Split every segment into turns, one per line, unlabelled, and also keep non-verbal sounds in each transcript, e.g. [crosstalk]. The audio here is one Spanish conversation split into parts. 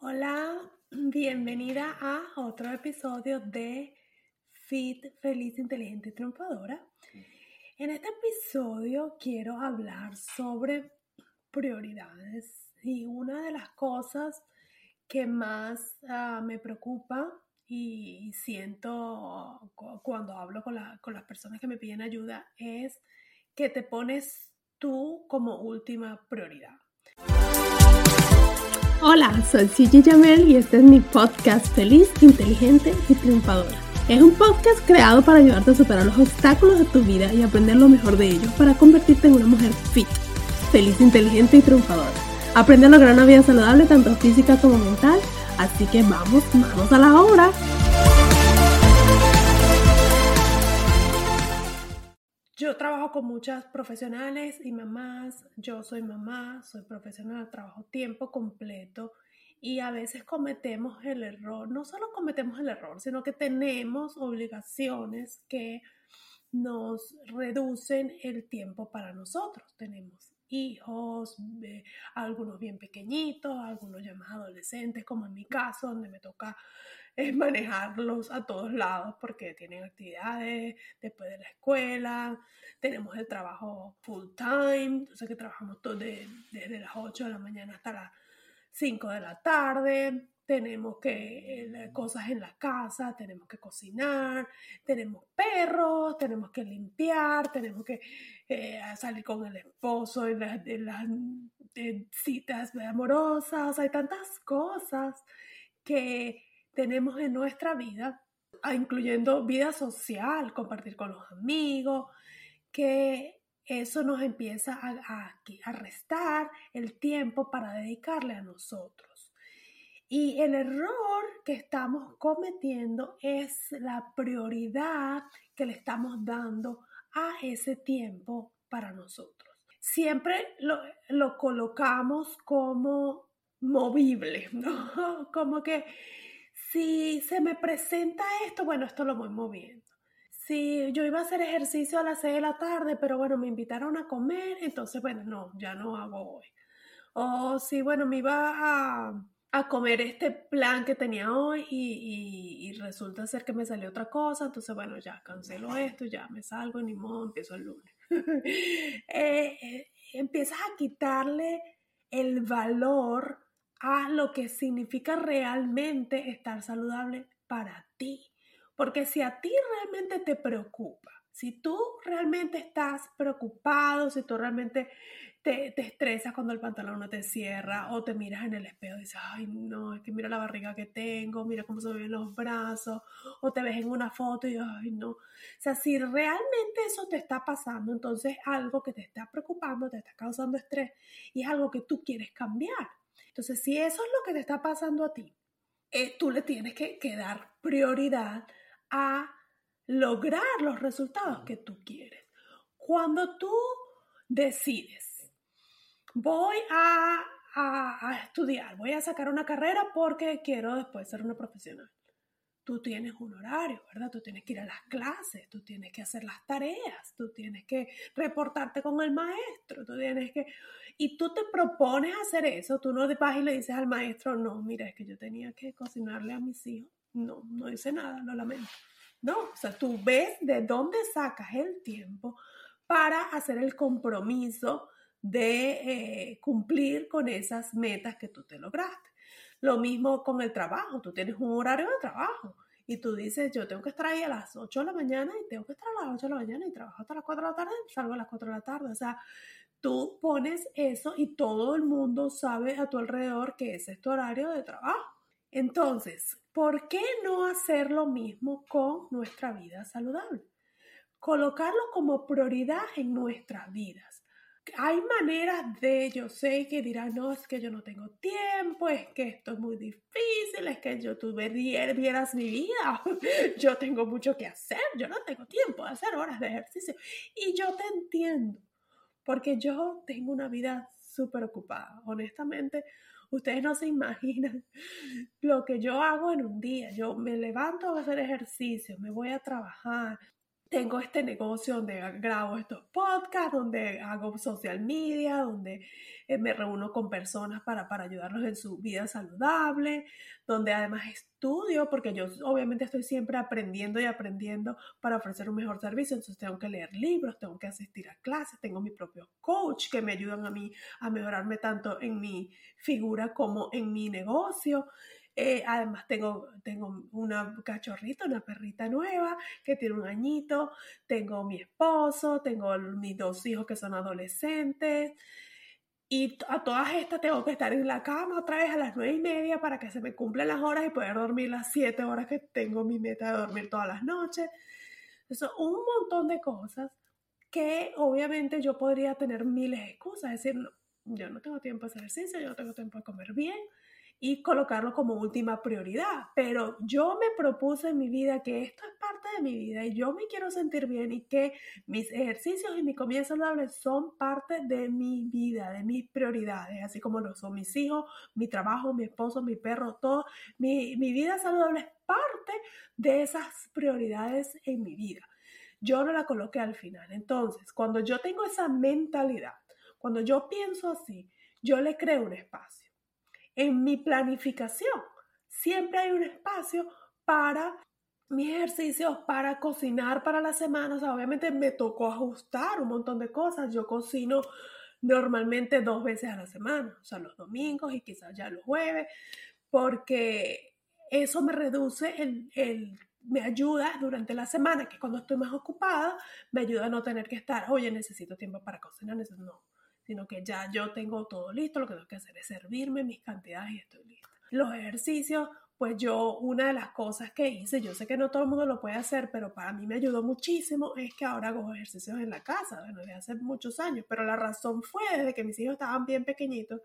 Hola, [clears throat] bienvenida a otro episodio de Fit Feliz, Inteligente y Triunfadora. En este episodio quiero hablar sobre prioridades y una de las cosas que más uh, me preocupa y siento cuando hablo con, la, con las personas que me piden ayuda es que te pones tú como última prioridad. Hola, soy Gigi Jamel y este es mi podcast Feliz, Inteligente y Triunfadora. Es un podcast creado para ayudarte a superar los obstáculos de tu vida y aprender lo mejor de ellos para convertirte en una mujer fit, feliz, inteligente y triunfadora. Aprende a lograr una vida saludable tanto física como mental, así que vamos, vamos a la obra. Yo trabajo con muchas profesionales y mamás. Yo soy mamá, soy profesional, trabajo tiempo completo y a veces cometemos el error. No solo cometemos el error, sino que tenemos obligaciones que nos reducen el tiempo para nosotros. Tenemos hijos, eh, algunos bien pequeñitos, algunos llamados adolescentes, como en mi caso, donde me toca es manejarlos a todos lados porque tienen actividades después de la escuela, tenemos el trabajo full time, entonces que trabajamos todo desde las 8 de la mañana hasta las 5 de la tarde, tenemos que eh, cosas en la casa, tenemos que cocinar, tenemos perros, tenemos que limpiar, tenemos que eh, salir con el esposo en las, las citas amorosas, hay tantas cosas que tenemos en nuestra vida, incluyendo vida social, compartir con los amigos, que eso nos empieza a, a, restar el tiempo para dedicarle a nosotros. Y el error que estamos cometiendo es la prioridad que le estamos dando a ese tiempo para nosotros. Siempre lo, lo colocamos como movible, [laughs] ¿no? Como que si se me presenta esto, bueno, esto lo voy moviendo. Si yo iba a hacer ejercicio a las 6 de la tarde, pero bueno, me invitaron a comer, entonces, bueno, no, ya no hago hoy. O si, bueno, me iba a, comer este plan que tenía hoy y, y, resulta ser que me salió otra cosa, entonces, bueno, ya cancelo esto, ya me salgo, ni modo, empiezo el lunes. [laughs] Eh, eh, empiezas a quitarle el valor a lo que significa realmente estar saludable para ti. Porque si a ti realmente te preocupa, si tú realmente estás preocupado, si tú realmente te, te, estresas cuando el pantalón no te cierra o te miras en el espejo y dices, ay no, es que mira la barriga que tengo, mira cómo se ven los brazos, o te ves en una foto y ay no. O sea, si realmente eso te está pasando, entonces algo que te está preocupando, te está causando estrés y es algo que tú quieres cambiar. Entonces, si eso es lo que te está pasando a ti, eh, tú le tienes que, dar prioridad a lograr los resultados que tú quieres. Cuando tú decides, voy a, a, estudiar, voy a sacar una carrera porque quiero después ser una profesional. Tú tienes un horario, ¿verdad? Tú tienes que ir a las clases, tú tienes que hacer las tareas, tú tienes que reportarte con el maestro, tú tienes que y tú te propones hacer eso, tú no vas y le dices al maestro, no, mira, es que yo tenía que cocinarle a mis hijos. No, no hice nada, lo lamento. No, o sea, tú ves de dónde sacas el tiempo para hacer el compromiso de eh, cumplir con esas metas que tú te lograste. Lo mismo con el trabajo, tú tienes un horario de trabajo y tú dices, yo tengo que estar ahí a las 8 de la mañana y tengo que estar a las 8 de la mañana y trabajo hasta las 4 de la tarde, salgo a las 4 de la tarde. O sea, tú pones eso y todo el mundo sabe a tu alrededor que ese es tu horario de trabajo. Entonces, ¿por qué no hacer lo mismo con nuestra vida saludable? Colocarlo como prioridad en nuestras vidas. Hay maneras de, yo sé que dirán, no, es que yo no tengo tiempo, es que esto es muy difícil, es que yo tú vieras mi vida, [laughs] yo tengo mucho que hacer, yo no tengo tiempo de hacer horas de ejercicio. Y yo te entiendo, porque yo tengo una vida súper ocupada, honestamente. Ustedes no se imaginan lo que yo hago en un día. Yo me levanto a hacer ejercicio, me voy a trabajar, tengo este negocio donde grabo estos podcasts, donde hago social media, donde eh, me reúno con personas para, para ayudarlos en su vida saludable, donde además estudio, porque yo obviamente estoy siempre aprendiendo y aprendiendo para ofrecer un mejor servicio, entonces tengo que leer libros, tengo que asistir a clases, tengo mi propio coach que me ayudan a mí a mejorarme tanto en mi figura como en mi negocio. Eh, además tengo, tengo una cachorrita, una perrita nueva que tiene un añito, tengo mi esposo, tengo mis dos hijos que son adolescentes. Y a todas estas tengo que estar en la cama otra vez a las nueve y media para que se me cumplan las horas y poder dormir las siete horas que tengo mi meta de dormir todas las noches. Eso, un montón de cosas que obviamente yo podría tener miles de excusas, es decir, yo no tengo tiempo de hacer ejercicio, yo no tengo tiempo de comer bien, y colocarlo como última prioridad. Pero yo me propuse en mi vida que esto es parte de mi vida y yo me quiero sentir bien y que mis ejercicios y mi comida saludable son parte de mi vida, de mis prioridades, así como lo son mis hijos, mi trabajo, mi esposo, mi perro, todo. Mi, mi vida saludable es parte de esas prioridades en mi vida. Yo no la coloqué al final. Entonces, cuando yo tengo esa mentalidad, cuando yo pienso así, yo le creo un espacio en mi planificación. Siempre hay un espacio para mis ejercicios, para cocinar para la semana. O sea, obviamente me tocó ajustar un montón de cosas. Yo cocino normalmente dos veces a la semana, o sea, los domingos y quizás ya los jueves, porque eso me reduce el, me ayuda durante la semana, que cuando estoy más ocupada, me ayuda a no tener que estar, oye, necesito tiempo para cocinar, no sino que ya yo tengo todo listo, lo que tengo que hacer es servirme mis cantidades y estoy lista. Los ejercicios, pues yo una de las cosas que hice, yo sé que no todo el mundo lo puede hacer, pero para mí me ayudó muchísimo, es que ahora hago ejercicios en la casa, bueno, desde hace muchos años, pero la razón fue desde que mis hijos estaban bien pequeñitos,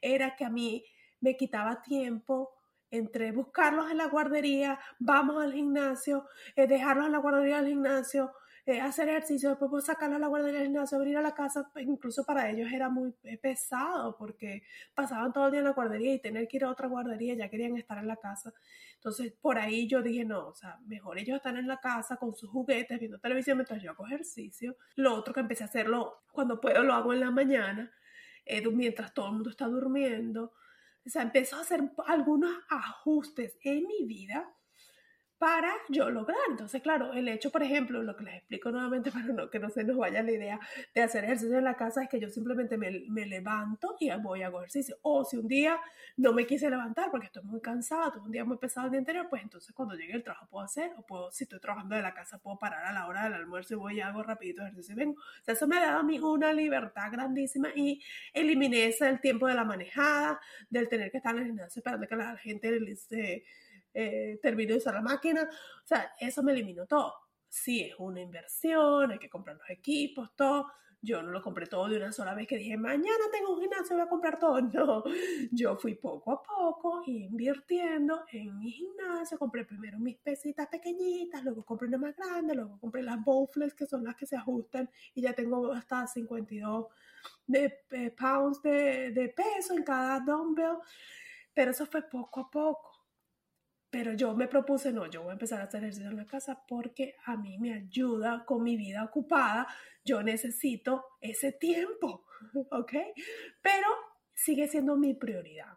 era que a mí me quitaba tiempo entre buscarlos en la guardería, vamos al gimnasio, eh, dejarlos en la guardería del gimnasio, eh, hacer ejercicio, después pues, sacarlo a la guardería del gimnasio, venir a la casa, pues, incluso para ellos era muy pesado porque pasaban todo el día en la guardería y tener que ir a otra guardería, ya querían estar en la casa. Entonces, por ahí yo dije, no, o sea, mejor ellos están en la casa con sus juguetes, viendo televisión mientras yo hago ejercicio. Lo otro que empecé a hacerlo cuando puedo, lo hago en la mañana, eh, mientras todo el mundo está durmiendo. O sea, empezó a hacer algunos ajustes en mi vida para yo lograr. Entonces, claro, el hecho, por ejemplo, lo que les explico nuevamente [laughs] para que no se nos vaya la idea de hacer ejercicio en la casa es que yo simplemente me, levanto y voy a hacer ejercicio. O si un día no me quise levantar porque estoy muy cansada, tuve un día muy pesado el día anterior, pues entonces cuando llegue el trabajo puedo hacer, o si estoy trabajando de la casa, puedo parar a la hora del almuerzo y voy y hago rapidito ejercicio y vengo. O sea, eso me ha dado a mí una libertad grandísima y eliminé ese el tiempo de la manejada, del tener que estar en el gimnasio esperando que la gente se eh, termino de usar la máquina. O sea, eso me eliminó todo. Sí, es una inversión, hay que comprar los equipos, todo. Yo no lo compré todo de una sola vez que dije, mañana tengo un gimnasio, voy a comprar todo. [laughs] No, yo fui poco a poco invirtiendo en mi gimnasio. Compré primero mis pesitas pequeñitas, luego compré una más grande, luego compré las bowflex, que son las que se ajustan, y ya tengo hasta 52 de, eh, pounds de, de peso en cada dumbbell. Pero eso fue poco a poco pero yo me propuse, no, yo voy a empezar a hacer ejercicio en la casa porque a mí me ayuda con mi vida ocupada. Yo necesito ese tiempo, [laughs] ¿ok? Pero sigue siendo mi prioridad.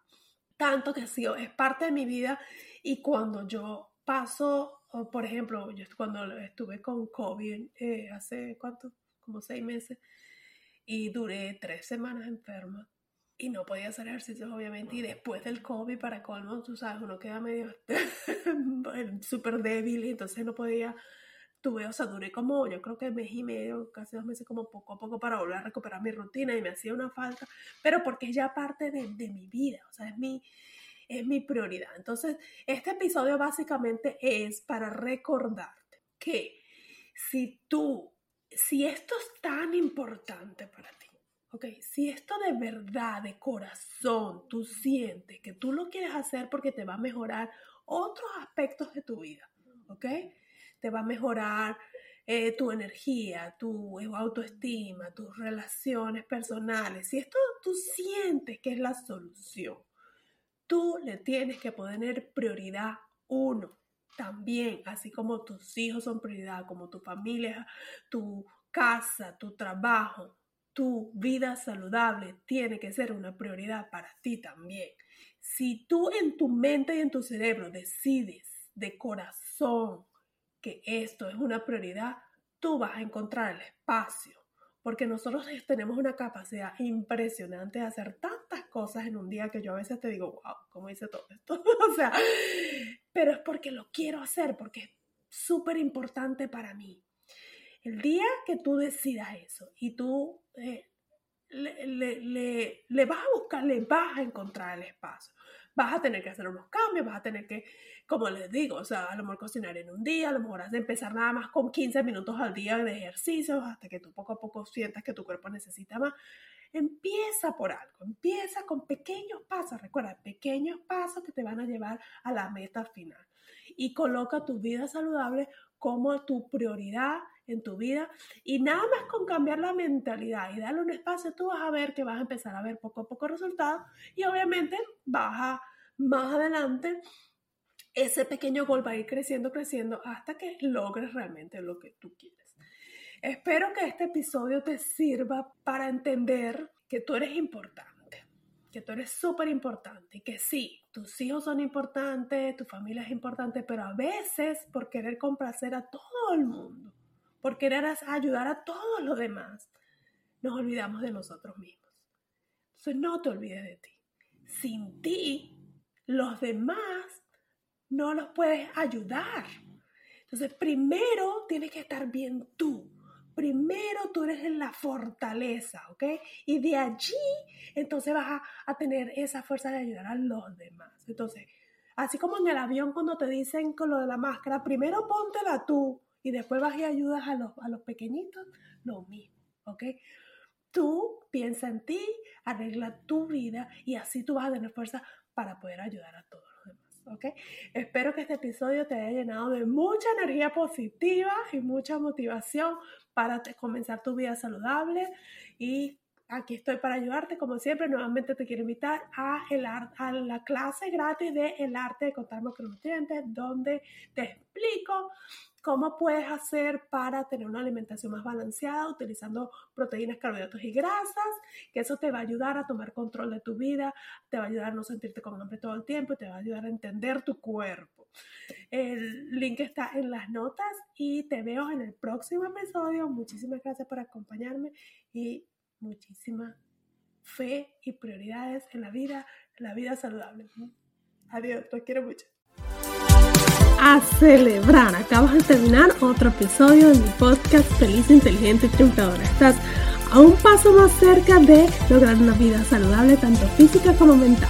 Tanto que sido, es parte de mi vida y cuando yo paso, por ejemplo, yo cuando estuve con COVID eh, hace, ¿cuánto? Como seis meses y duré tres semanas enferma y no podía hacer ejercicios, obviamente, y después del COVID, para colmo, tú sabes, uno queda medio [laughs] súper débil y entonces no podía, tuve, o sea, duré como, yo creo que mes y medio, casi dos meses, como poco a poco para volver a recuperar mi rutina y me hacía una falta, pero porque es ya parte de, de mi vida, o sea, es mi, es mi prioridad. Entonces, este episodio básicamente es para recordarte que si tú, si esto es tan importante para ti, ok, si esto de verdad, de corazón, tú sientes que tú lo quieres hacer porque te va a mejorar otros aspectos de tu vida, ok, te va a mejorar eh, tu energía, tu autoestima, tus relaciones personales, si esto tú sientes que es la solución, tú le tienes que poner prioridad uno también, así como tus hijos son prioridad, como tu familia, tu casa, tu trabajo, tu vida saludable tiene que ser una prioridad para ti también. Si tú en tu mente y en tu cerebro decides de corazón que esto es una prioridad, tú vas a encontrar el espacio. Porque nosotros tenemos una capacidad impresionante de hacer tantas cosas en un día que yo a veces te digo, wow, ¿cómo hice todo esto? [laughs] o sea, pero es porque lo quiero hacer, porque es súper importante para mí. El día que tú decidas eso y tú eh, le, le, vas a buscar, le vas a encontrar el espacio. Vas a tener que hacer unos cambios, vas a tener que, como les digo, o sea, a lo mejor cocinar en un día, a lo mejor has de empezar nada más con 15 minutos al día de ejercicios hasta que tú poco a poco sientas que tu cuerpo necesita más. Empieza por algo, empieza con pequeños pasos, recuerda, pequeños pasos que te van a llevar a la meta final. Y coloca tu vida saludable como tu prioridad en tu vida y nada más con cambiar la mentalidad y darle un espacio, tú vas a ver que vas a empezar a ver poco a poco resultados y obviamente vas a más adelante ese pequeño gol va a ir creciendo, creciendo hasta que logres realmente lo que tú quieres. Espero que este episodio te sirva para entender que tú eres importante, que tú eres súper importante y que sí, tus hijos son importantes, tu familia es importante, pero a veces por querer complacer a todo el mundo, por querer ayudar a todos los demás, nos olvidamos de nosotros mismos. Entonces no te olvides de ti. Sin ti, los demás no los puedes ayudar. Entonces primero tienes que estar bien tú. Primero tú eres en la fortaleza, ¿ok? Y de allí entonces vas a, a tener esa fuerza de ayudar a los demás. Entonces, así como en el avión cuando te dicen con lo de la máscara, primero póntela tú y después vas y ayudas a los, a los pequeñitos, lo mismo, ¿ok? Tú piensa en ti, arregla tu vida y así tú vas a tener fuerza para poder ayudar a todos los demás, ¿ok? Espero que este episodio te haya llenado de mucha energía positiva y mucha motivación para comenzar tu vida saludable y aquí estoy para ayudarte. Como siempre, nuevamente te quiero invitar a, el, a la clase gratis de El arte de contar macronutrientes, donde te explico cómo puedes hacer para tener una alimentación más balanceada utilizando proteínas, carbohidratos y grasas, que eso te va a ayudar a tomar control de tu vida, te va a ayudar a no sentirte con hambre todo el tiempo y te va a ayudar a entender tu cuerpo. El link está en las notas y te veo en el próximo episodio. Muchísimas gracias por acompañarme y muchísima fe y prioridades en la vida, en la vida saludable. Adiós, te quiero mucho a celebrar. Acabas de terminar otro episodio de mi podcast Feliz, Inteligente y Triunfadora. Estás a un paso más cerca de lograr una vida saludable, tanto física como mental.